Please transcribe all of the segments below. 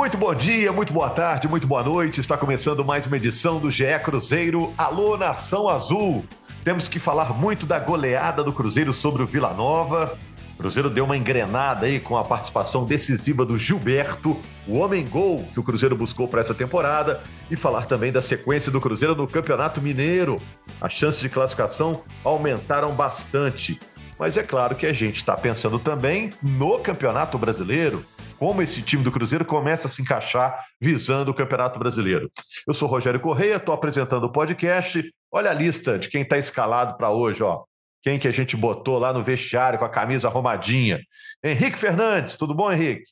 Muito bom dia, muito boa tarde, muito boa noite. Está começando mais uma edição do GE Cruzeiro. Alô, Nação Azul. Temos que falar muito da goleada do Cruzeiro sobre o Vila Nova. O Cruzeiro deu uma engrenada aí com a participação decisiva do Gilberto, o homem-gol que o Cruzeiro buscou para essa temporada, e falar também da sequência do Cruzeiro no Campeonato Mineiro. As chances de classificação aumentaram bastante. Mas é claro que a gente está pensando também no Campeonato Brasileiro como esse time do Cruzeiro começa a se encaixar visando o Campeonato Brasileiro. Eu sou Rogério Correia, estou apresentando o podcast. Olha a lista de quem está escalado para hoje, ó. Quem que a gente botou lá no vestiário com a camisa arrumadinha? Henrique Fernandes, tudo bom, Henrique?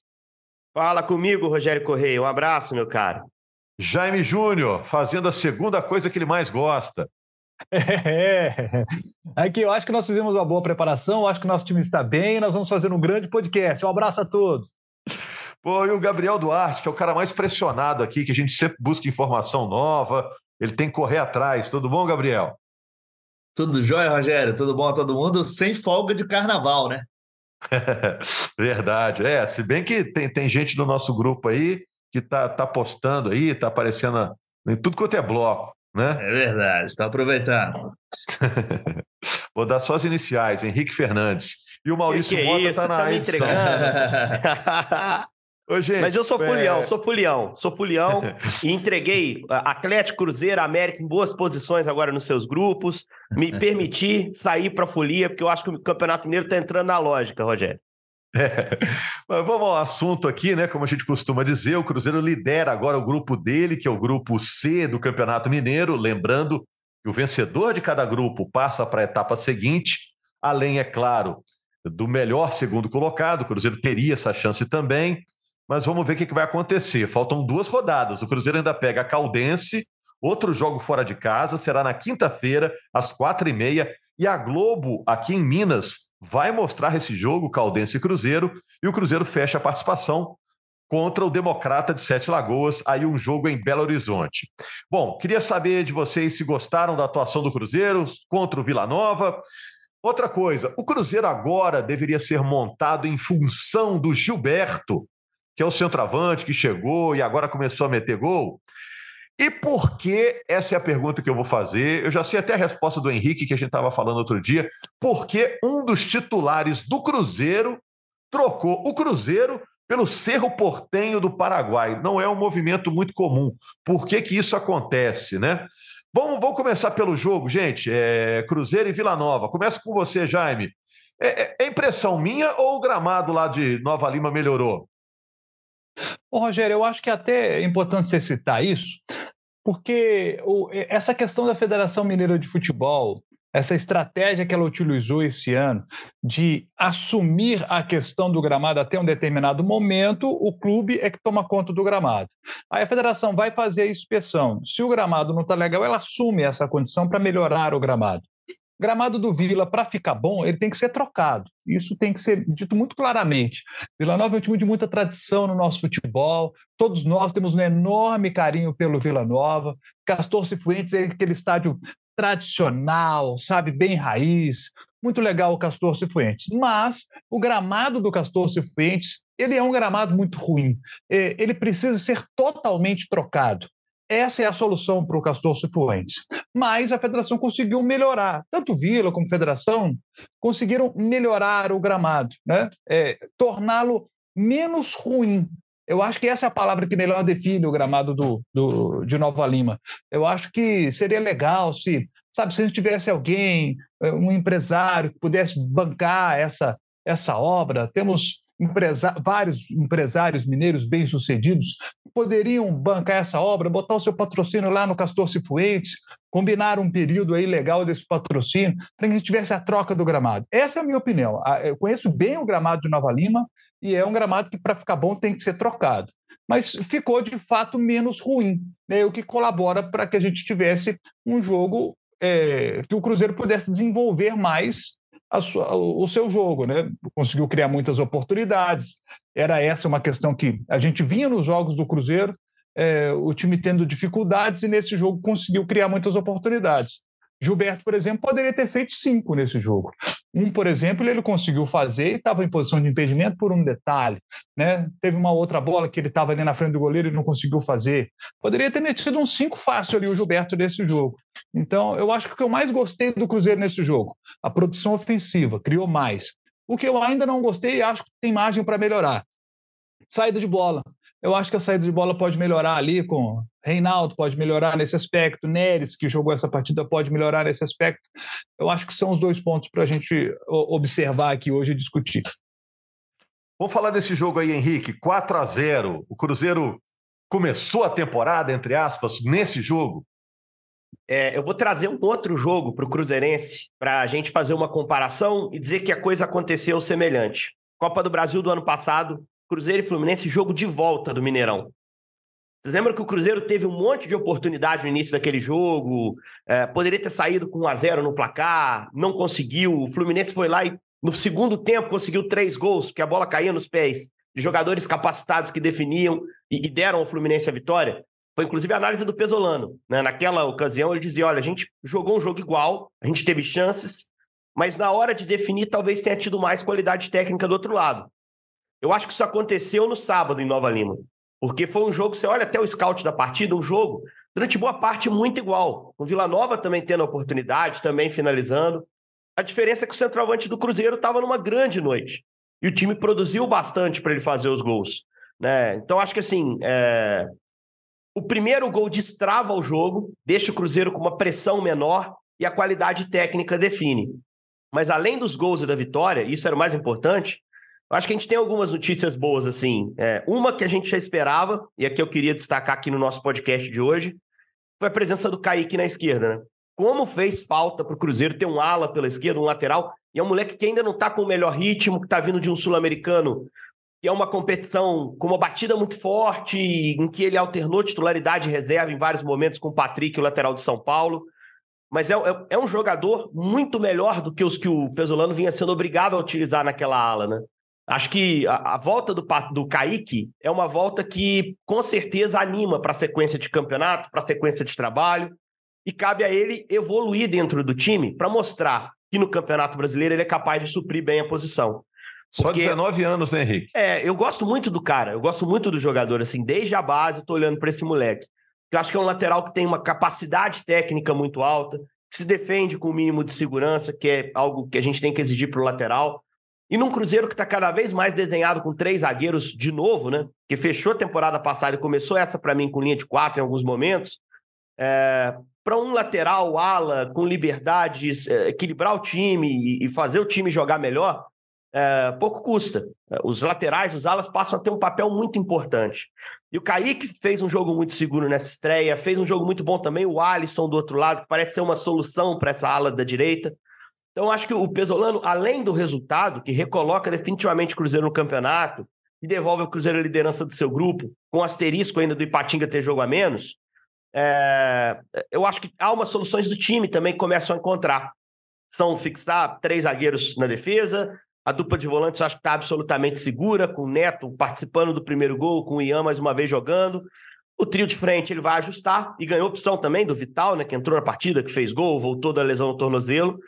Fala comigo, Rogério Correia. Um abraço, meu caro. Jaime Júnior, fazendo a segunda coisa que ele mais gosta. É, aqui eu acho que nós fizemos uma boa preparação, acho que o nosso time está bem nós vamos fazer um grande podcast. Um abraço a todos. Pô, e o Gabriel Duarte, que é o cara mais pressionado aqui, que a gente sempre busca informação nova, ele tem que correr atrás. Tudo bom, Gabriel? Tudo jóia, Rogério? Tudo bom a todo mundo? Sem folga de carnaval, né? Verdade. É, se bem que tem, tem gente do nosso grupo aí que tá, tá postando aí, tá aparecendo em tudo quanto é bloco, né? É verdade, está aproveitando. Vou dar só as iniciais, Henrique Fernandes. E o Maurício que que Mota é isso? tá na tá edição. Ô, gente, Mas eu sou é, fulião, sou fulião, sou fulião e entreguei ah, Atlético, Cruzeiro, América em boas posições agora nos seus grupos. Me permiti sair para folia, porque eu acho que o Campeonato Mineiro está entrando na lógica, Rogério. É. Mas vamos ao assunto aqui, né? Como a gente costuma dizer, o Cruzeiro lidera agora o grupo dele, que é o grupo C do Campeonato Mineiro. Lembrando que o vencedor de cada grupo passa para a etapa seguinte, além, é claro, do melhor segundo colocado. O Cruzeiro teria essa chance também, mas vamos ver o que vai acontecer. Faltam duas rodadas. O Cruzeiro ainda pega a Caldense, outro jogo fora de casa, será na quinta-feira, às quatro e meia, e a Globo, aqui em Minas, vai mostrar esse jogo, Caldense e Cruzeiro, e o Cruzeiro fecha a participação contra o Democrata de Sete Lagoas, aí um jogo em Belo Horizonte. Bom, queria saber de vocês se gostaram da atuação do Cruzeiro contra o Vila Nova. Outra coisa, o Cruzeiro agora deveria ser montado em função do Gilberto, que é o centroavante que chegou e agora começou a meter gol. E por que? Essa é a pergunta que eu vou fazer. Eu já sei até a resposta do Henrique, que a gente estava falando outro dia. Porque um dos titulares do Cruzeiro trocou o Cruzeiro pelo Cerro Portenho do Paraguai. Não é um movimento muito comum. Por que, que isso acontece, né? Vamos, vamos começar pelo jogo, gente. É, Cruzeiro e Vila Nova. Começo com você, Jaime. É, é- é impressão minha ou o gramado lá de Nova Lima melhorou? Ô, Rogério, eu acho que até é importante você citar isso, porque o- essa questão da Federação Mineira de Futebol, essa estratégia que ela utilizou esse ano de assumir a questão do gramado até um determinado momento, o clube é que toma conta do gramado. Aí a federação vai fazer a inspeção. Se o gramado não está legal, ela assume essa condição para melhorar o gramado. Gramado do Vila, para ficar bom, ele tem que ser trocado. Isso tem que ser dito muito claramente. Vila Nova é um time de muita tradição no nosso futebol. Todos nós temos um enorme carinho pelo Vila Nova. Castor Cifuentes é aquele estádio tradicional, sabe, bem raiz. Muito legal o Castor Cifuentes. Mas o gramado do Castor Cifuentes, ele é um gramado muito ruim. É, Ele precisa ser totalmente trocado. Essa é a solução para o Castor Cifuentes. Mas a federação conseguiu melhorar. Tanto Vila como Federação conseguiram melhorar o gramado, né? É, torná-lo menos ruim. Eu acho que essa é a palavra que melhor define o gramado do, do, de Nova Lima. Eu acho que seria legal se, sabe, se a gente tivesse alguém, eh, um empresário que pudesse bancar essa, essa obra. Temos empresa vários empresários mineiros bem-sucedidos poderiam bancar essa obra, botar o seu patrocínio lá no Castor Cifuentes, combinar um período aí legal desse patrocínio, para que a gente tivesse a troca do gramado. Essa é a minha opinião. Eu conheço bem o gramado de Nova Lima e é um gramado que, para ficar bom, tem que ser trocado. Mas ficou, de fato, menos ruim, né? o que colabora para que a gente tivesse um jogo é, que o Cruzeiro pudesse desenvolver mais sua, o seu jogo, né? Conseguiu criar muitas oportunidades. Era essa uma questão que a gente vinha nos jogos do Cruzeiro, é, o time tendo dificuldades e nesse jogo conseguiu criar muitas oportunidades. Gilberto, por exemplo, poderia ter feito cinco nesse jogo. Um, por exemplo, ele conseguiu fazer e estava em posição de impedimento por um detalhe. Né? Teve uma outra bola que ele estava ali na frente do goleiro e não conseguiu fazer. Poderia ter metido um cinco fácil ali o Gilberto nesse jogo. Então, eu acho que o que eu mais gostei do Cruzeiro nesse jogo, a produção ofensiva, criou mais. O que eu ainda não gostei e acho que tem margem para melhorar. Saída de bola. Eu acho que a saída de bola pode melhorar ali com Reinaldo, pode melhorar nesse aspecto, Neres, que jogou essa partida, pode melhorar nesse aspecto. Eu acho que são os dois pontos para a gente observar aqui hoje e discutir. Vamos falar desse jogo aí, Henrique. 4 a 0 O Cruzeiro começou a temporada, entre aspas, nesse jogo. É, eu vou trazer um outro jogo para o Cruzeirense para a gente fazer uma comparação e dizer que a coisa aconteceu semelhante. Copa do Brasil do ano passado, Cruzeiro e Fluminense, jogo de volta do Mineirão. Vocês lembram que o Cruzeiro teve um monte de oportunidade no início daquele jogo, é, poderia ter saído com 1 a 0 no placar, não conseguiu. O Fluminense foi lá e no segundo tempo conseguiu três gols, porque a bola caía nos pés de jogadores capacitados que definiam e, e deram ao Fluminense a vitória. Foi inclusive a análise do Pesolano. Né? Naquela ocasião ele dizia: olha, a gente jogou um jogo igual, a gente teve chances, mas na hora de definir talvez tenha tido mais qualidade técnica do outro lado. Eu acho que isso aconteceu no sábado em Nova Lima. Porque foi um jogo, você olha até o scout da partida, um jogo, durante boa parte, muito igual. O Vila Nova também tendo a oportunidade, também finalizando. A diferença é que o centroavante do Cruzeiro estava numa grande noite. E o time produziu bastante para ele fazer os gols. Né? Então, acho que assim. É... O primeiro gol destrava o jogo, deixa o Cruzeiro com uma pressão menor e a qualidade técnica define. Mas além dos gols e da vitória, isso era o mais importante, eu acho que a gente tem algumas notícias boas, assim. É, uma que a gente já esperava, e aqui eu queria destacar aqui no nosso podcast de hoje, foi a presença do Kaique na esquerda, né? Como fez falta para o Cruzeiro ter um ala pela esquerda, um lateral, e é um moleque que ainda não está com o melhor ritmo, que está vindo de um sul-americano, que é uma competição com uma batida muito forte, em que ele alternou titularidade e reserva em vários momentos com o Patrick, o lateral de São Paulo. Mas é, é, é um jogador muito melhor do que os que o Pesolano vinha sendo obrigado a utilizar naquela ala, né? Acho que a, a, volta do, do Kaique é uma volta que com certeza anima para a sequência de campeonato, para a sequência de trabalho, e cabe a ele evoluir dentro do time para mostrar que no Campeonato Brasileiro ele é capaz de suprir bem a posição. Porque, Só 19 anos, né, Henrique? É, eu gosto muito do cara, eu gosto muito do jogador, assim, desde a base eu tô olhando para esse moleque. Eu acho que é um lateral que tem uma capacidade técnica muito alta, que se defende com o mínimo de segurança, que é algo que a gente tem que exigir para o lateral. E num Cruzeiro que está cada vez mais desenhado com três zagueiros de novo, né? Que fechou a temporada passada e começou essa para mim com linha de quatro em alguns momentos. É, para um lateral, ala, com liberdade, é, equilibrar o time e fazer o time jogar melhor, é, pouco custa. Os laterais, os alas passam a ter um papel muito importante. E o Kaique fez um jogo muito seguro nessa estreia, fez um jogo muito bom também. O Alisson do outro lado, que parece ser uma solução para essa ala da direita. Então, acho que o Pesolano, além do resultado, que recoloca definitivamente o Cruzeiro no campeonato e devolve o Cruzeiro a liderança do seu grupo, com asterisco ainda do Ipatinga ter jogo a menos, é... eu acho que há umas soluções do time também que começam a encontrar. São fixar três zagueiros na defesa, a dupla de volantes acho que está absolutamente segura, com o Neto participando do primeiro gol, com o Ian mais uma vez jogando. O trio de frente ele vai ajustar e ganhou opção também do Vital, né, que entrou na partida, que fez gol, voltou da lesão no tornozelo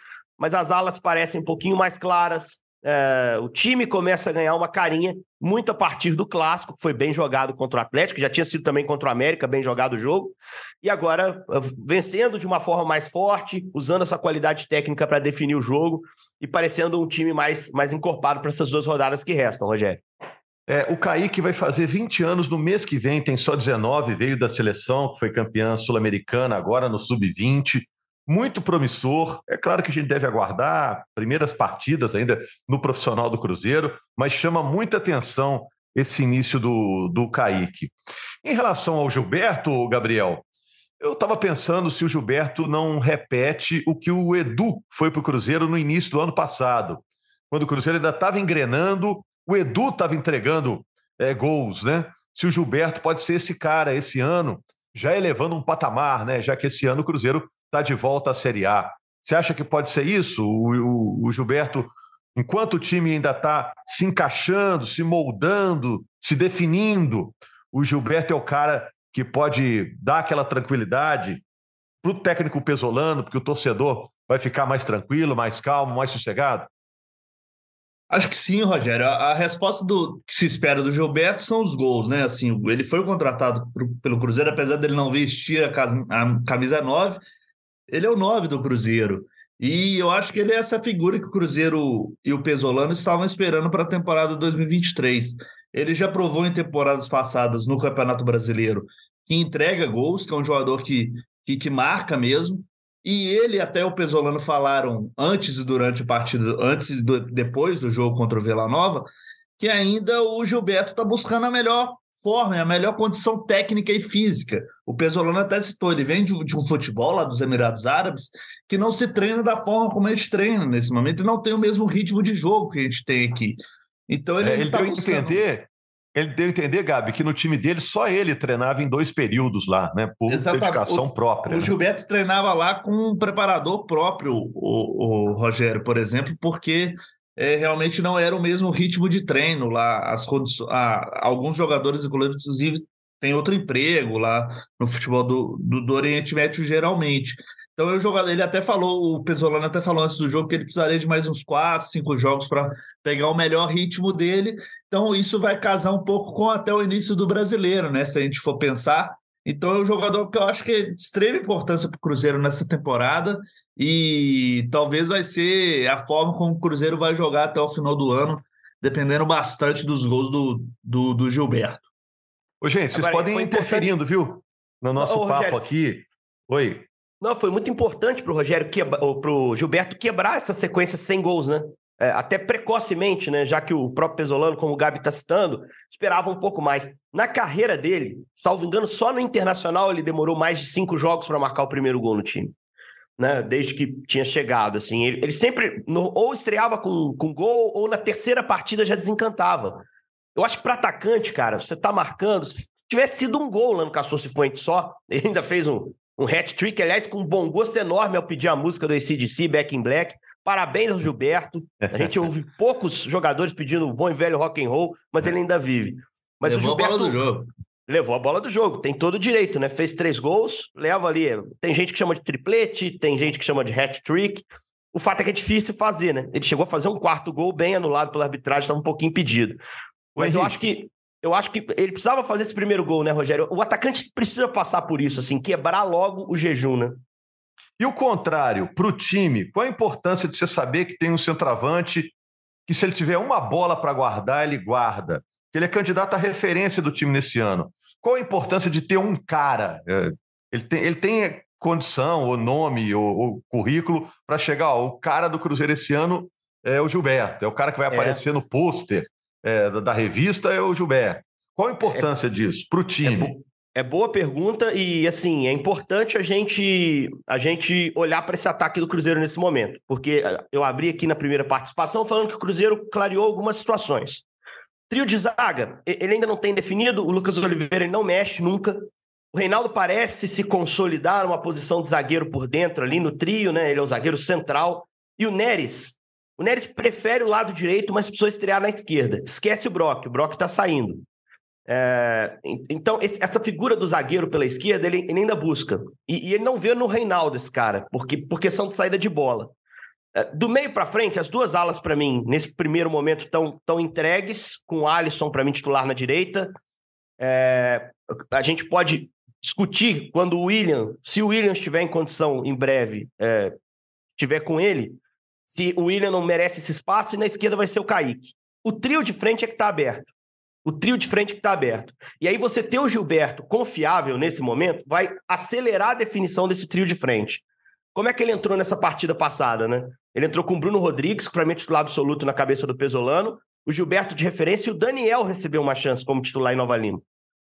mas as alas parecem um pouquinho mais claras. É, o time começa a ganhar uma carinha muito a partir do clássico, que foi bem jogado contra o Atlético, já tinha sido também contra o América, bem jogado o jogo, e agora é, vencendo de uma forma mais forte, usando essa qualidade técnica para definir o jogo e parecendo um time mais, mais encorpado para essas duas rodadas que restam, Rogério. É, o Kaique vai fazer 20 anos no mês que vem, tem só 19, veio da seleção, foi campeã sul-americana agora no sub-20 muito promissor. É claro que a gente deve aguardar primeiras partidas ainda no profissional do Cruzeiro, mas chama muita atenção esse início do, do Kaique. Em relação ao Gilberto, Gabriel, eu estava pensando se o Gilberto não repete o que o Edu foi para o Cruzeiro no início do ano passado. Quando o Cruzeiro ainda estava engrenando, o Edu estava entregando é, gols, né? Se o Gilberto pode ser esse cara esse ano, já elevando um patamar, né? Já que esse ano o Cruzeiro está de volta à Série A. Você acha que pode ser isso? O, o, o Gilberto, enquanto o time ainda está se encaixando, se moldando, se definindo, o Gilberto é o cara que pode dar aquela tranquilidade para o técnico pesolano, porque o torcedor vai ficar mais tranquilo, mais calmo, mais sossegado? Acho que sim, Rogério. A, resposta do que se espera do Gilberto são os gols, né? Assim, ele foi contratado pro, pelo Cruzeiro, apesar dele não vestir a, a camisa 9, ele é o 9 do Cruzeiro. E eu acho que ele é essa figura que o Cruzeiro e o Pesolano estavam esperando para a temporada 2023. Ele já provou em temporadas passadas no Campeonato Brasileiro que entrega gols, que é um jogador que, que, que marca mesmo. E ele até o Pesolano falaram antes e durante o partido, antes e do, depois do jogo contra o Vila Nova, que ainda o Gilberto está buscando a melhor forma, a melhor condição técnica e física. O Pesolano até citou, ele vem de, de, um futebol lá dos Emirados Árabes que não se treina da forma como a gente treina nesse momento e não tem o mesmo ritmo de jogo que a gente tem aqui. Então ele, é, ele tá deu buscando... entender, ele deu entender, Gabi, que no time dele só ele treinava em dois períodos lá, né? Por Exatamente. dedicação o, própria. O né? Gilberto treinava lá com um preparador próprio, o, o Rogério, por exemplo, porque é, realmente não era o mesmo ritmo de treino lá. As condições, ah, alguns jogadores, inclusive, têm outro emprego lá no futebol do, do, do Oriente Médio, geralmente. Então, eu jogador, ele até falou, o Pesolano até falou antes do jogo que ele precisaria de mais uns quatro, cinco jogos para pegar o melhor ritmo dele. Então, isso vai casar um pouco com até o início do brasileiro, né? Se a gente for pensar. Então, é um jogador que eu acho que é de extrema importância para o Cruzeiro nessa temporada e talvez vai ser a forma como o Cruzeiro vai jogar até o final do ano, dependendo bastante dos gols do, do, do Gilberto. Ô, gente, vocês Agora, podem ir interferindo, viu? No nosso Ô, papo Rogério, aqui. Oi. Não, foi muito importante para o Rogério para o Gilberto quebrar essa sequência sem gols, né? É, até precocemente, né? Já que o próprio Pesolano, como o Gabi está citando, esperava um pouco mais. Na carreira dele, salvo engano, só no Internacional ele demorou mais de cinco jogos para marcar o primeiro gol no time. Né, desde que tinha chegado, assim, ele, ele sempre no, ou estreava com, com gol ou na terceira partida já desencantava. Eu acho que para atacante, cara, você tá marcando, se tivesse sido um gol lá no Castor Cifuentes só, ele ainda fez um, um hat-trick, aliás, com um bom gosto enorme ao pedir a música do ACDC, Back in Black. Parabéns ao Gilberto. A gente ouve poucos jogadores pedindo o bom e velho rock and roll, mas ele ainda vive. Mas levou o Gilberto a bola do jogo. Levou a bola do jogo, tem todo o direito, né? Fez três gols, leva ali. Tem gente que chama de triplete, tem gente que chama de hat-trick. O fato é que é difícil fazer, né? Ele chegou a fazer um quarto gol bem anulado pela arbitragem, estava um pouquinho impedido. Mas eu acho que eu acho que ele precisava fazer esse primeiro gol, né, Rogério? O atacante precisa passar por isso, assim, quebrar logo o jejum, né? E o contrário, para o time, qual a importância de você saber que tem um centroavante que, se ele tiver uma bola para guardar, ele guarda? Que ele é candidato à referência do time nesse ano. Qual a importância de ter um cara? É, ele tem, ele tem condição, ou nome, ou, ou currículo para chegar. Ó, o cara do Cruzeiro esse ano é o Gilberto, é o cara que vai é. aparecer no pôster é, da, revista é o Gilberto. Qual a importância é, disso para o time? É, boa pergunta e assim é importante a gente a gente olhar para esse ataque do Cruzeiro nesse momento, porque eh, eu abri aqui na primeira participação falando que o Cruzeiro clareou algumas situações. Trio de zaga, ele ainda não tem definido. O Lucas Oliveira não mexe nunca. O Reinaldo parece se consolidar numa posição de zagueiro por dentro ali no trio, né? Ele é o zagueiro central. E o Neres, o Neres prefere o lado direito, mas precisou estrear na esquerda. Esquece o Brock, o Brock está saindo. É, então, esse, essa figura do zagueiro pela esquerda, ele, ele ainda busca. E, e, ele não vê no Reinaldo esse cara, porque, por questão de saída de bola. É, do meio para frente, as duas alas, para mim, nesse primeiro momento, estão tão entregues, com o Alisson, para mim, titular na direita. É, a gente pode discutir quando o William, se o William estiver em condição em breve, é, estiver com ele, se o William não merece esse espaço, e na esquerda vai ser o Kaique. O trio de frente é que está aberto. O trio de frente que está aberto. E aí você ter o Gilberto confiável nesse momento vai acelerar a definição desse trio de frente. como é que ele entrou nessa partida passada, né? Ele entrou com o Bruno Rodrigues, que para mim é titular absoluto na cabeça do Pesolano, o Gilberto de referência e o Daniel recebeu uma chance como titular em Nova Lima.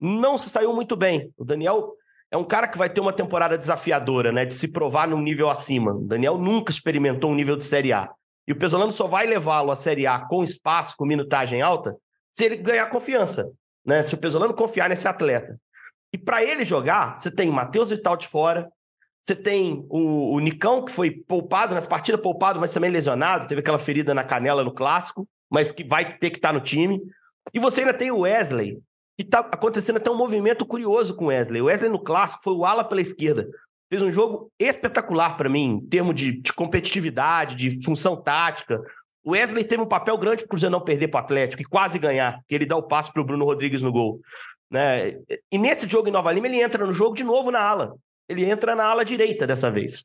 Não se saiu muito bem. O Daniel é um cara que vai ter uma temporada desafiadora, né? De se provar num nível acima. O Daniel nunca experimentou um nível de Série A. E o Pesolano só vai levá-lo à Série A com espaço, com minutagem alta, se ele ganhar confiança. Né? Se o Pesolano confiar nesse atleta. E para ele jogar, você tem Matheus Vital de fora, você tem o, o, Nicão, que foi poupado nas partidas, poupado, mas também lesionado, teve aquela ferida na canela no clássico, mas que vai ter que estar tá no time. E você ainda tem o Wesley, que está acontecendo até um movimento curioso com o Wesley. O Wesley no clássico foi o ala pela esquerda. Fez um jogo espetacular para mim, em termos de, de, competitividade, de função tática. O Wesley teve um papel grande para o Cruzeiro não perder para o Atlético e quase ganhar, que ele dá o passe para o Bruno Rodrigues no gol. Né? E nesse jogo em Nova Lima, ele entra no jogo de novo na ala. Ele entra na ala direita dessa vez.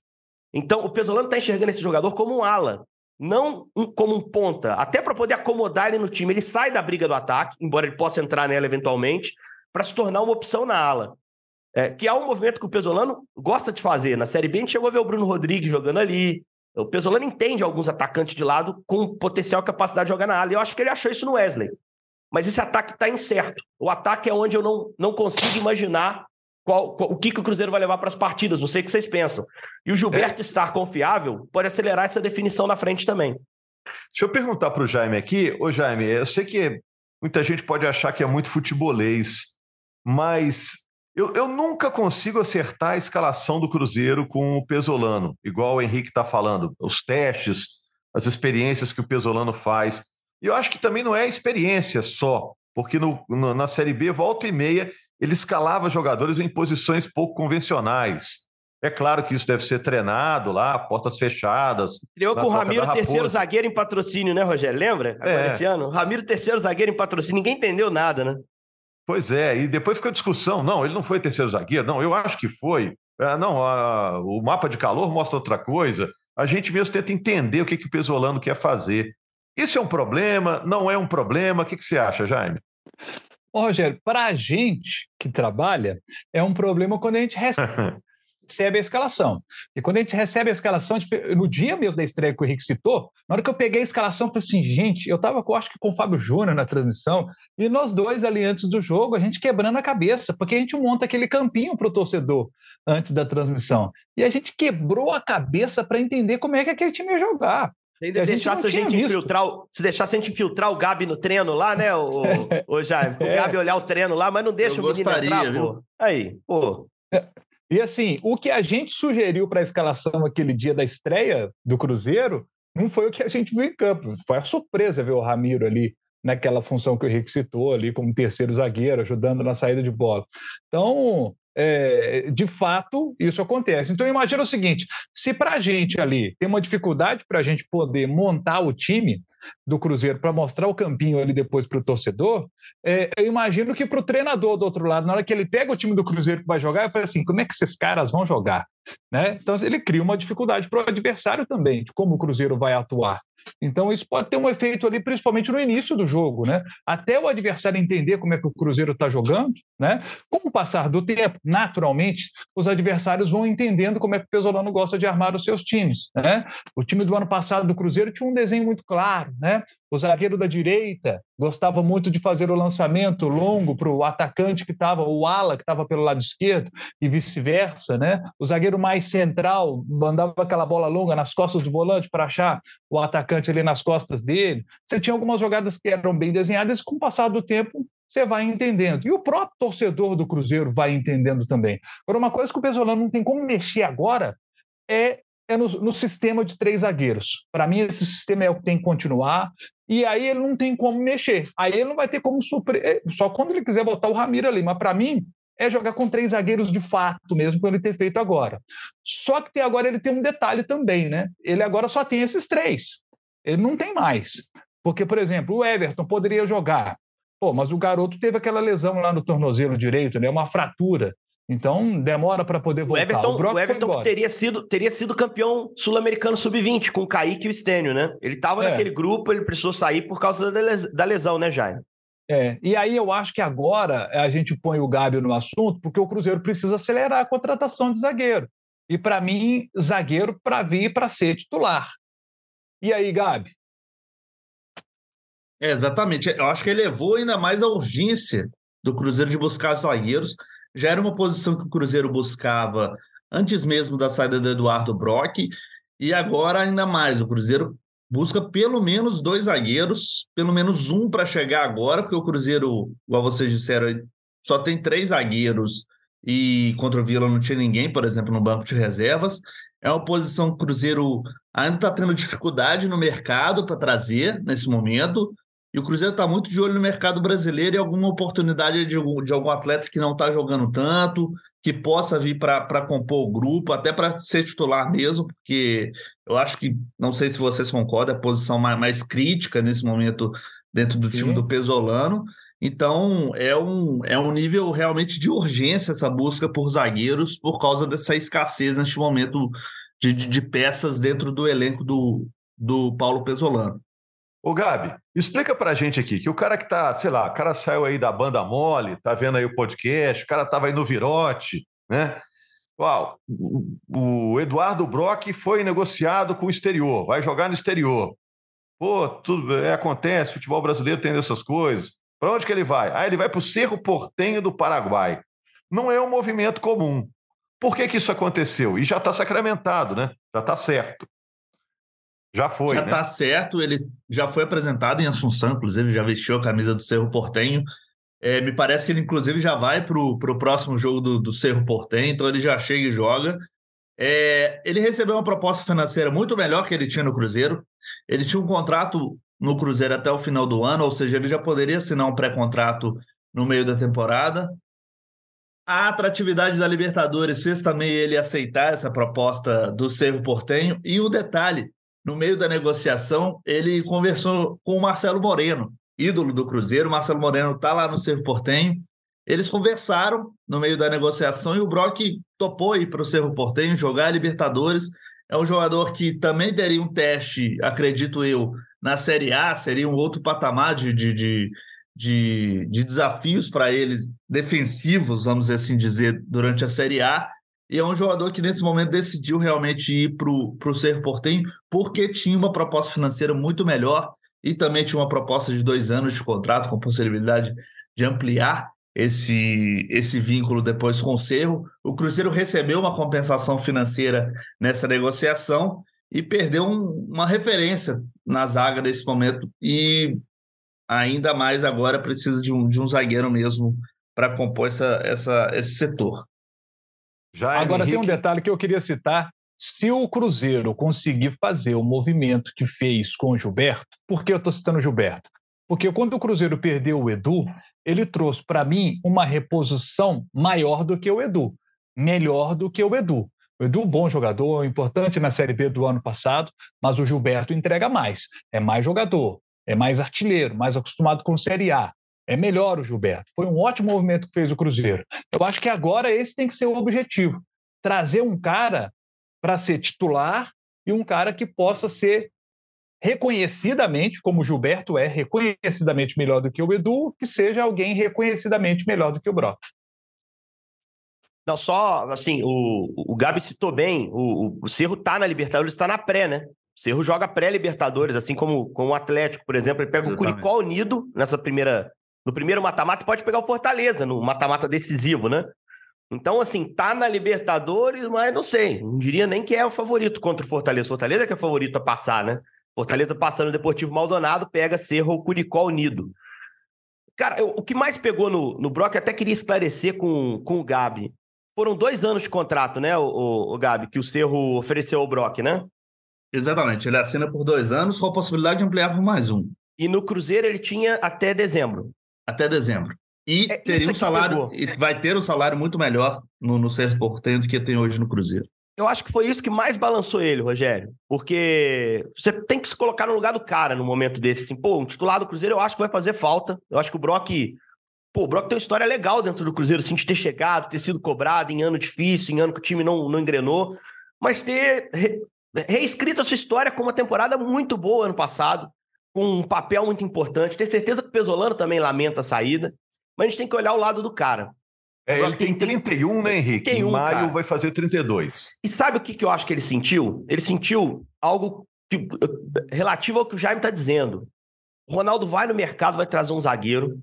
Então, o Pesolano está enxergando esse jogador como um ala, não um, como um ponta, até para poder acomodar ele no time. Ele sai da briga do ataque, embora ele possa entrar nela eventualmente, para se tornar uma opção na ala. É, que é um movimento que o Pesolano gosta de fazer. Na Série B, a gente chegou a ver o Bruno Rodrigues jogando ali. O Pesolano entende alguns atacantes de lado com potencial capacidade de jogar na. E eu acho que ele achou isso no Wesley. Mas esse ataque está incerto. O ataque é onde eu não, não consigo imaginar qual, qual, o que, que o Cruzeiro vai levar para as partidas. Não sei o que vocês pensam. E o Gilberto é. estar confiável pode acelerar essa definição na frente também. Deixa eu perguntar para o Jaime aqui. Ô, Jaime, eu sei que muita gente pode achar que é muito futebolês, mas eu, eu nunca consigo acertar a escalação do Cruzeiro com o Pesolano, igual o Henrique está falando. Os testes, as experiências que o Pesolano faz. E eu acho que também não é experiência só, porque no, no, na Série B, volta e meia, ele escalava jogadores em posições pouco convencionais. É claro que isso deve ser treinado lá, portas fechadas. Criou com o Ramiro, terceiro zagueiro em patrocínio, né, Rogério? Lembra? Agora é. esse ano? Ramiro, terceiro zagueiro em patrocínio. Ninguém entendeu nada, né? Pois é, e depois fica a discussão. Não, ele não foi terceiro zagueiro. Não, eu acho que foi. É, não, a, o mapa de calor mostra outra coisa. A gente mesmo tenta entender o que, que o Pesolano quer fazer. Isso é um problema? Não é um problema? O que, que você acha, Jaime? Ô, Rogério, para a gente que trabalha, é um problema quando a gente recebe a escalação. E quando a gente recebe a escalação, no dia mesmo da estreia que o Henrique citou, na hora que eu peguei a escalação, eu falei assim, gente, eu estava, acho que com o Fábio Júnior na transmissão, e nós dois ali antes do jogo, a gente quebrando a cabeça, porque a gente monta aquele campinho para o torcedor antes da transmissão. E a gente quebrou a cabeça para entender como é que aquele time ia jogar. Se deixasse a gente infiltrar, se deixasse a gente infiltrar o Gabi no treino lá, né, o, o Jaime? O é. Gabi olhar o treino lá, mas não deixa Eu o menino gostaria, entrar, viu? pô. Aí, pô. E assim, o que a gente sugeriu para a escalação aquele dia da estreia do Cruzeiro não foi o que a gente viu em campo. Foi a surpresa ver o Ramiro ali naquela função que o Henrique citou ali como terceiro zagueiro, ajudando na saída de bola. Então, é, de fato, isso acontece. Então, imagina o seguinte: se para a gente ali tem uma dificuldade para a gente poder montar o time do Cruzeiro para mostrar o campinho ali depois para o torcedor, é, eu imagino que para o treinador do outro lado, na hora que ele pega o time do Cruzeiro que vai jogar, ele fala assim: como é que esses caras vão jogar? Né? Então, ele cria uma dificuldade para o adversário também, de como o Cruzeiro vai atuar. Então, isso pode ter um efeito ali, principalmente no início do jogo, né? Até o adversário entender como é que o Cruzeiro está jogando, né? Com o passar do tempo, naturalmente, os adversários vão entendendo como é que o Pesolano gosta de armar os seus times, né? O time do ano passado do Cruzeiro tinha um desenho muito claro, né? O zagueiro da direita gostava muito de fazer o lançamento longo para o atacante que estava, o ala que estava pelo lado esquerdo, e vice-versa, né? O zagueiro mais central mandava aquela bola longa nas costas do volante para achar o atacante ali nas costas dele. Você tinha algumas jogadas que eram bem desenhadas, e com o passar do tempo você vai entendendo. E o próprio torcedor do Cruzeiro vai entendendo também. Agora, uma coisa que o Pesolano não tem como mexer agora é é no, no, sistema de três zagueiros. Para mim, esse sistema é o que tem que continuar. E aí ele não tem como mexer. Aí ele não vai ter como suprir. É, só quando ele quiser botar o Ramiro ali. Mas para mim, é jogar com três zagueiros de fato, mesmo por ele ter feito agora. Só que tem, agora ele tem um detalhe também, né? Ele agora só tem esses três. Ele não tem mais. Porque, por exemplo, o Everton poderia jogar. Pô, mas o garoto teve aquela lesão lá no tornozelo direito, né? Uma fratura. Então demora para poder voltar. O Everton, o, o Everton teria sido, teria sido campeão sul-americano sub-20 com o Kaique e o Stênio, né? Ele estava é. naquele grupo, ele precisou sair por causa da lesão, né, Jaime? É, e aí eu acho que agora a gente põe o Gabi no assunto, porque o Cruzeiro precisa acelerar a contratação de zagueiro. E para mim, zagueiro para vir para ser titular. E aí, Gabi? É, exatamente. Eu acho que elevou ainda mais a urgência do Cruzeiro de buscar zagueiros. Já era uma posição que o Cruzeiro buscava antes mesmo da saída do Eduardo Brock, e agora ainda mais. O Cruzeiro busca pelo menos dois zagueiros, pelo menos um para chegar agora, porque o Cruzeiro, igual vocês disseram, só tem três zagueiros e contra o Vila não tinha ninguém, por exemplo, no banco de reservas. É uma posição que o Cruzeiro ainda está tendo dificuldade no mercado para trazer nesse momento. E o Cruzeiro está muito de olho no mercado brasileiro e alguma oportunidade de, de algum atleta que não está jogando tanto, que possa vir para compor o grupo, até para ser titular mesmo, porque eu acho que, não sei se vocês concordam, é a posição mais, mais crítica nesse momento dentro do Sim. time do Pesolano. Então, é um, é um nível realmente de urgência essa busca por zagueiros por causa dessa escassez neste momento de, de, de peças dentro do elenco do, do Paulo Pesolano. Ô, Gabi, explica pra gente aqui, que o cara que tá, sei lá, o cara saiu aí da banda mole, tá vendo aí o podcast, o cara tava aí no Virote, né? Uau, o Eduardo Brock foi negociado com o exterior, vai jogar no exterior. Pô, tudo é, acontece, futebol brasileiro tem dessas coisas. Para onde que ele vai? Ah, ele vai para o Cerro Portenho do Paraguai. Não é um movimento comum. Por que, que isso aconteceu? E já está sacramentado, né? Já está certo. Já foi. Já está né? certo, ele já foi apresentado em Assunção, inclusive, já vestiu a camisa do Cerro Portenho. É, me parece que ele, inclusive, já vai para o próximo jogo do, do Cerro Portenho, então ele já chega e joga. É, ele recebeu uma proposta financeira muito melhor que ele tinha no Cruzeiro. Ele tinha um contrato no Cruzeiro até o final do ano, ou seja, ele já poderia assinar um pré-contrato no meio da temporada. A atratividade da Libertadores fez também ele aceitar essa proposta do Cerro Portenho. E o detalhe, no meio da negociação, ele conversou com o Marcelo Moreno, ídolo do Cruzeiro. O Marcelo Moreno está lá no Cerro Portenho. Eles conversaram no meio da negociação e o Brock topou ir para o Cerro Portenho jogar a Libertadores. É um jogador que também teria um teste, acredito eu, na Série A, seria um outro patamar de, de, de, de, de desafios para ele, defensivos, vamos assim dizer, durante a Série A. E é um jogador que nesse momento decidiu realmente ir para o Cerro Portenho, porque tinha uma proposta financeira muito melhor e também tinha uma proposta de dois anos de contrato, com possibilidade de ampliar esse, esse vínculo depois com o Cerro. O Cruzeiro recebeu uma compensação financeira nessa negociação e perdeu um, uma referência na zaga nesse momento. E ainda mais agora precisa de um, de um zagueiro mesmo para compor essa, essa, esse setor. Já Agora Henrique... tem um detalhe que eu queria citar. Se o Cruzeiro conseguir fazer o movimento que fez com o Gilberto, por que eu estou citando o Gilberto? Porque quando o Cruzeiro perdeu o Edu, ele trouxe para mim uma reposição maior do que o Edu, melhor do que o Edu. O Edu, bom jogador, importante na Série B do ano passado, mas o Gilberto entrega mais. É mais jogador, é mais artilheiro, mais acostumado com Série A. É melhor o Gilberto. Foi um ótimo movimento que fez o Cruzeiro. Eu acho que agora esse tem que ser o objetivo: trazer um cara para ser titular e um cara que possa ser reconhecidamente, como o Gilberto é reconhecidamente melhor do que o Edu, que seja alguém reconhecidamente melhor do que o Brock. Não, só assim, o, o Gabi citou bem, o, o Cerro tá na Libertadores, está na pré, né? O Cerro joga pré-Libertadores, assim como, como o Atlético, por exemplo, ele pega Exatamente. o Curicó Unido nessa primeira, no primeiro mata-mata, pode pegar o Fortaleza no mata-mata decisivo, né? Então, assim, tá na Libertadores, mas não sei, não diria nem que é o favorito contra o Fortaleza. Fortaleza que é o favorito a passar, né? Fortaleza passando o Deportivo Maldonado, pega Cerro ou Curicó Unido. Cara, eu, o que mais pegou no, no Brock, até queria esclarecer com, com o Gabi. Foram dois anos de contrato, né, o, o, o Gabi, que o Cerro ofereceu ao Brock, né? Exatamente. Ele assina por dois anos com a possibilidade de ampliar por mais um. E no Cruzeiro ele tinha até dezembro. Até dezembro. E é teria um salário, e vai ter um salário muito melhor no, no Cerro do que tem hoje no Cruzeiro. Eu acho que foi isso que mais balançou ele, Rogério. Porque você tem que se colocar no lugar do cara no momento desse. Assim, pô, um titular do Cruzeiro eu acho que vai fazer falta. Eu acho que o Brock Pô, o Brock tem uma história legal dentro do Cruzeiro, assim, de ter chegado, ter sido cobrado em ano difícil, em ano que o time não, não engrenou, mas ter re, reescrito a sua história com uma temporada muito boa ano passado, com um papel muito importante. Ter certeza que o Pesolano também lamenta a saída, mas a gente tem que olhar o lado do cara. É, ele tem 31, né, Henrique? 31, em maio cara. vai fazer 32. E sabe o que, que eu acho que ele sentiu? Ele sentiu algo que, relativo ao que o Jaime está dizendo. O Ronaldo vai no mercado, vai trazer um zagueiro.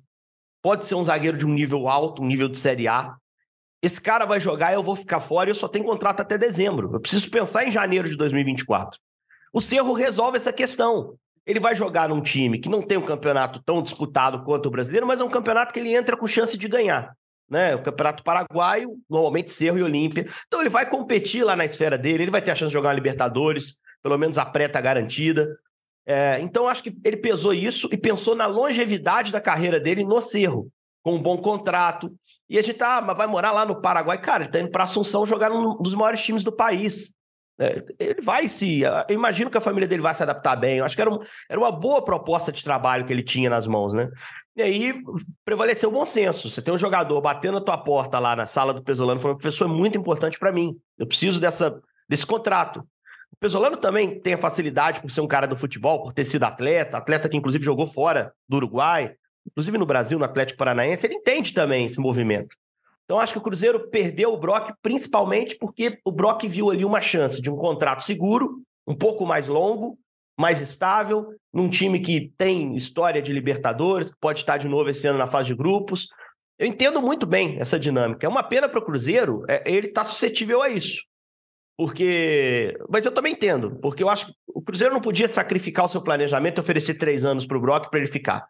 Pode ser um zagueiro de um nível alto, um nível de Série A. Esse cara vai jogar e eu vou ficar fora e eu só tenho contrato até dezembro. Eu preciso pensar em janeiro de 2024. O Cerro resolve essa questão. Ele vai jogar num time que não tem um campeonato tão disputado quanto o brasileiro, mas é um campeonato que ele entra com chance de ganhar. Né? O campeonato paraguaio, normalmente Cerro e Olímpia. Então ele vai competir lá na esfera dele, ele vai ter a chance de jogar uma Libertadores, pelo menos a pré tá garantida. É, então acho que ele pesou isso e pensou na longevidade da carreira dele no Cerro, com um bom contrato. E a gente tá, mas vai morar lá no Paraguai. Cara, ele tá indo para Assunção jogar num dos maiores times do país. É, ele vai se. Eu imagino que a família dele vai se adaptar bem. Eu acho que era, um, era uma boa proposta de trabalho que ele tinha nas mãos, né? E aí prevaleceu o bom senso. Você tem um jogador batendo a tua porta lá na sala do Pesolano, foi uma pessoa muito importante para mim. Eu preciso dessa, desse contrato. O Pesolano também tem a facilidade por ser um cara do futebol, por ter sido atleta, atleta que inclusive jogou fora do Uruguai, inclusive no Brasil, no Atlético Paranaense. Ele entende também esse movimento. Então, acho que o Cruzeiro perdeu o Brock principalmente porque o Brock viu ali uma chance de um contrato seguro, um pouco mais longo, mais estável, num time que tem história de Libertadores, que pode estar de novo esse ano na fase de grupos. Eu entendo muito bem essa dinâmica. É uma pena para o Cruzeiro, é, ele está suscetível a isso. Porque. Mas eu também entendo, porque eu acho que o Cruzeiro não podia sacrificar o seu planejamento e oferecer três anos para o Brock para ele ficar.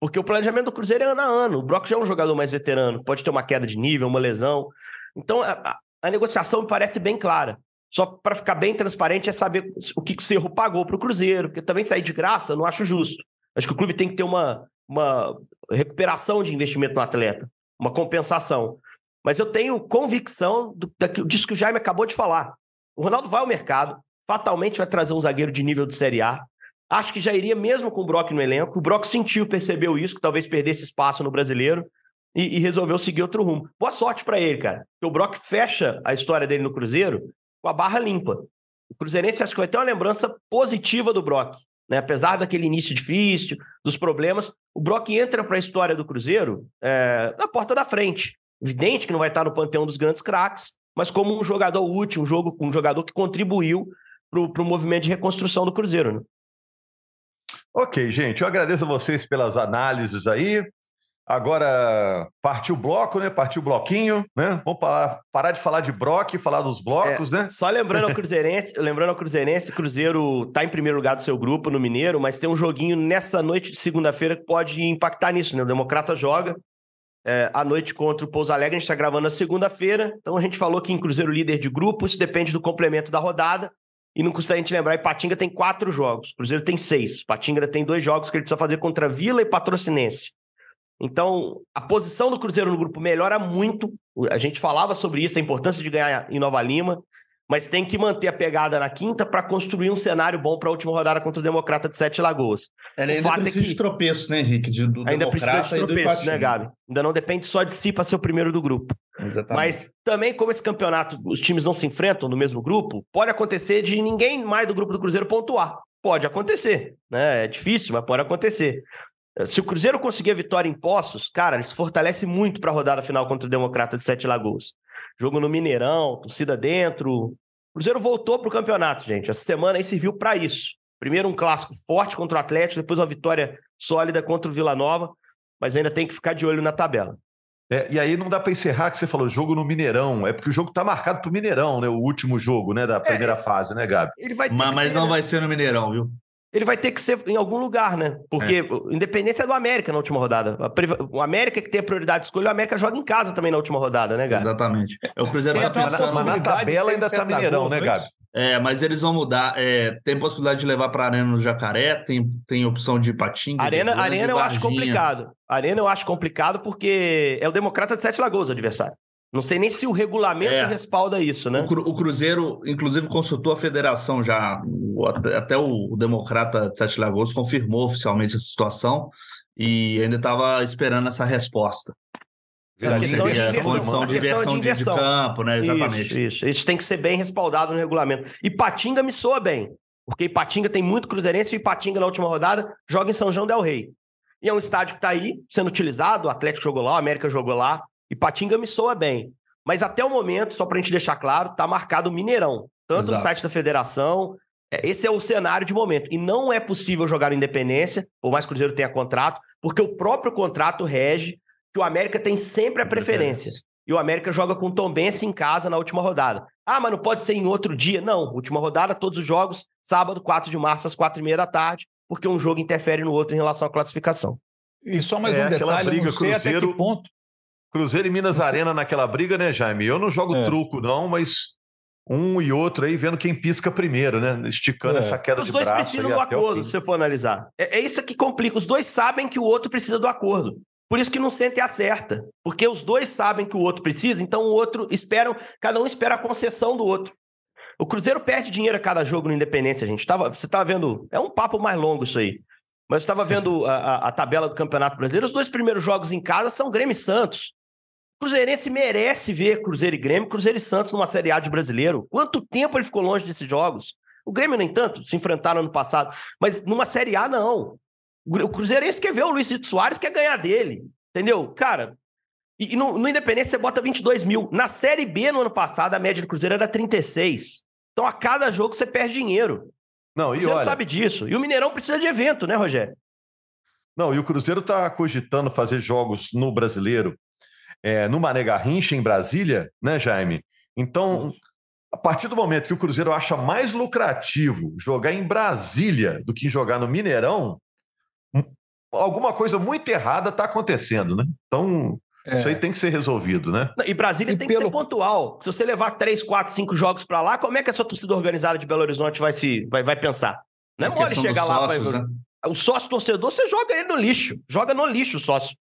Porque o planejamento do Cruzeiro é ano a ano. O Brock já é um jogador mais veterano, pode ter uma queda de nível, uma lesão. Então, a, a negociação me parece bem clara. Só para ficar bem transparente é saber o que o Cerro pagou para o Cruzeiro, porque também sair de graça não acho justo. Acho que o clube tem que ter uma, uma recuperação de investimento no atleta, uma compensação. Mas eu tenho convicção do, disso que o Jaime acabou de falar. O Ronaldo vai ao mercado, fatalmente vai trazer um zagueiro de nível de Série A. Acho que já iria mesmo com o Brock no elenco. O Brock sentiu, percebeu isso, que talvez perdesse espaço no brasileiro e, e resolveu seguir outro rumo. Boa sorte para ele, cara. Porque o Brock fecha a história dele no Cruzeiro com a barra limpa. O Cruzeirense acho que vai ter uma lembrança positiva do Brock. Né? Apesar daquele início difícil, dos problemas, o Brock entra para a história do Cruzeiro é, na porta da frente. Evidente que não vai estar no panteão dos grandes craques, mas como um jogador útil, um, jogo, um jogador que contribuiu para o movimento de reconstrução do Cruzeiro. Né? Ok, gente, eu agradeço a vocês pelas análises aí. Agora partiu o bloco, né? Partiu o bloquinho, né? Vamos parar, parar de falar de bloco e falar dos blocos, é, né? Só lembrando ao Cruzeirense, lembrando ao Cruzeirense, Cruzeiro tá em primeiro lugar do seu grupo no Mineiro, mas tem um joguinho nessa noite de segunda-feira que pode impactar nisso, né? O Democrata joga é, à noite contra o Pouso Alegre, a gente está gravando na segunda-feira, então a gente falou que em Cruzeiro líder de grupo, isso depende do complemento da rodada. E não custa a gente lembrar, Ipatinga tem quatro jogos, Cruzeiro tem seis. Ipatinga tem dois jogos que ele precisa fazer contra Vila e Patrocinense. Então, a posição do Cruzeiro no grupo melhora muito. A gente falava sobre isso, a importância de ganhar em Nova Lima, mas tem que manter a pegada na quinta para construir um cenário bom para a última rodada contra o Democrata de Sete Lagoas. Ela ainda precisa é que... de tropeço, né, Henrique? De, do ainda precisa de tropeço, né, Gabi? Ainda não depende só de si para ser o primeiro do grupo. Exatamente. Mas também, como esse campeonato, os times não se enfrentam no mesmo grupo, pode acontecer de ninguém mais do grupo do Cruzeiro pontuar. Pode acontecer, né? É difícil, mas pode acontecer. Se o Cruzeiro conseguir a vitória em Poços, cara, ele se fortalece muito para a rodada final contra o Democrata de Sete Lagoas. Jogo no Mineirão, torcida dentro. O Cruzeiro voltou para o campeonato, gente. Essa semana aí serviu para isso. Primeiro um clássico forte contra o Atlético, depois uma vitória sólida contra o Vila Nova, mas ainda tem que ficar de olho na tabela. É, e aí não dá para encerrar que você falou jogo no Mineirão. É porque o jogo está marcado para o Mineirão, né? O último jogo, né? Da é, primeira é, fase, né, Gabi? Ele vai mas, mas não vai ser no Mineirão, viu? Ele vai ter que ser em algum lugar, né? Porque é. independência é do América na última rodada. O América que tem a prioridade de escolha, o América joga em casa também na última rodada, né, Gabi? Exatamente. É o Cruzeiro vai pensar, mas na tabela ainda tá Mineirão, né, Gabi? É, mas eles vão mudar. É, tem possibilidade de levar para Arena no Jacaré, tem, tem opção de Patinga. Arena, arena eu acho complicado. Arena eu acho complicado porque é o Democrata de Sete Lagoas o adversário. Não sei nem se o regulamento é. respalda isso, né? O, Cruzeiro, inclusive, consultou a federação já. até o, Democrata de Sete Lagoas confirmou oficialmente essa situação e ainda estava esperando essa resposta. A questão de inversão, condição de inversão de, de, campo, né? Exatamente. Isso, isso. Isso tem que ser bem respaldado no regulamento. E Patinga me soa bem, porque Patinga tem muito cruzeirense e Patinga na última rodada joga em São João del Rei. E é um estádio que está aí sendo utilizado, o Atlético jogou lá, o América jogou lá, E Patinga me soa bem. Mas até o momento, só para a gente deixar claro, tá marcado Mineirão. Tanto Exato. no site da federação. É, esse é o cenário de momento. E não é possível jogar no Independência, por mais que o Cruzeiro tenha contrato, porque o próprio contrato rege que o América tem sempre a preferência. E o América joga com o Tombense em casa na última rodada. Ah, mas não pode ser em outro dia? Não. Última rodada, todos os jogos, sábado, 4 de março, às 4 e meia da tarde, porque um jogo interfere no outro em relação à classificação. E só mais é, um detalhe, briga, eu não sei Cruzeiro, até que ponto Cruzeiro e Minas Arena naquela briga, né, Jaime? Eu não jogo é. truco, não, mas um e outro aí vendo quem pisca primeiro, né? Esticando é. essa queda Os de braço. Os dois precisam do acordo, se você for analisar. É, é, isso que complica. Os dois sabem que o outro precisa do acordo. Por isso que não sente acerta. Porque os dois sabem que o outro precisa, então o outro espera, cada um espera a concessão do outro. O Cruzeiro perde dinheiro a cada jogo no Independência, gente. Tava, você estava vendo. É um papo mais longo isso aí. Mas estava vendo a, a, a, tabela do Campeonato Brasileiro. Os dois primeiros jogos em casa são Grêmio e Santos. Cruzeirense merece ver Cruzeiro e Grêmio, Cruzeiro e Santos numa Série A de brasileiro. Quanto tempo ele ficou longe desses jogos? O Grêmio, nem tanto, se enfrentaram ano passado. Mas numa Série A, não. O Cruzeirense quer ver o Luiz Soares, quer ganhar dele. Entendeu? Cara, e, no, no Independência você bota 22 mil. Na Série B, no ano passado, a média do Cruzeiro era 36. Então, a cada jogo você perde dinheiro. Não, e Você olha... sabe disso. E o Mineirão precisa de evento, né, Rogério? Não, e o Cruzeiro está cogitando fazer jogos no Brasileiro é, no Mané Garrincha, em Brasília, né, Jaime? Então, a partir do momento que o Cruzeiro acha mais lucrativo jogar em Brasília do que jogar no Mineirão, hum, alguma coisa muito errada está acontecendo, né? Então, é. isso aí tem que ser resolvido, né? E Brasília e tem pelo... que ser pontual. Se você levar três, quatro, cinco jogos para lá, como é que a sua torcida organizada de Belo Horizonte vai, se, vai, vai pensar? Não é, é mole chegar lá. Sócios, pra... né? O sócio torcedor, você joga ele no lixo. Joga no lixo o sócio.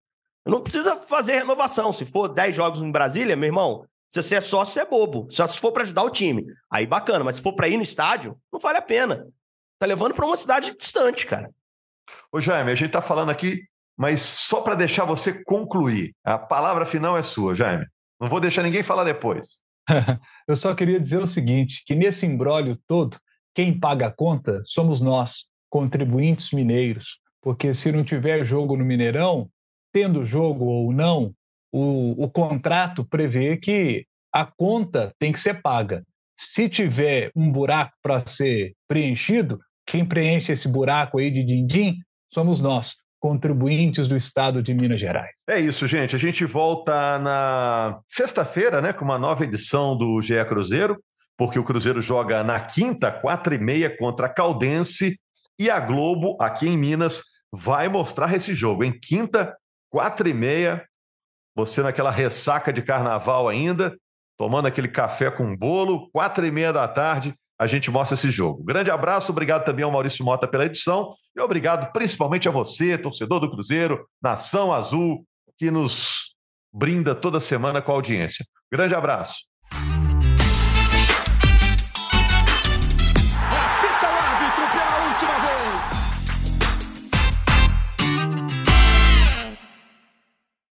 Não precisa fazer renovação. Se for 10 jogos em Brasília, meu irmão, se você é sócio, você é bobo. Só se for para ajudar o time. Aí bacana, mas se for para ir no estádio, não vale a pena. Tá levando para uma cidade distante, cara. Ô Jaime, a gente tá falando aqui, mas só para deixar você concluir. A palavra final é sua, Jaime. Não vou deixar ninguém falar depois. Eu só queria dizer o seguinte, que nesse embrólio todo, quem paga a conta somos nós, contribuintes mineiros, porque se não tiver jogo no Mineirão, tendo jogo ou não, o, o contrato prevê que a conta tem que ser paga. Se tiver um buraco para ser preenchido, quem preenche esse buraco aí de din-din somos nós, contribuintes do Estado de Minas Gerais. É isso, gente. A gente volta na sexta-feira, né, com uma nova edição do GE Cruzeiro, porque o Cruzeiro joga na quinta, quatro e meia, contra a Caldense, e a Globo, aqui em Minas, vai mostrar esse jogo. Em quinta, quatro e meia, você naquela ressaca de carnaval ainda, tomando aquele café com bolo, quatro e meia da tarde, a gente mostra esse jogo. Grande abraço, obrigado também ao Maurício Mota pela edição e obrigado principalmente a você, torcedor do Cruzeiro, Nação Azul, que nos brinda toda semana com a audiência. Grande abraço.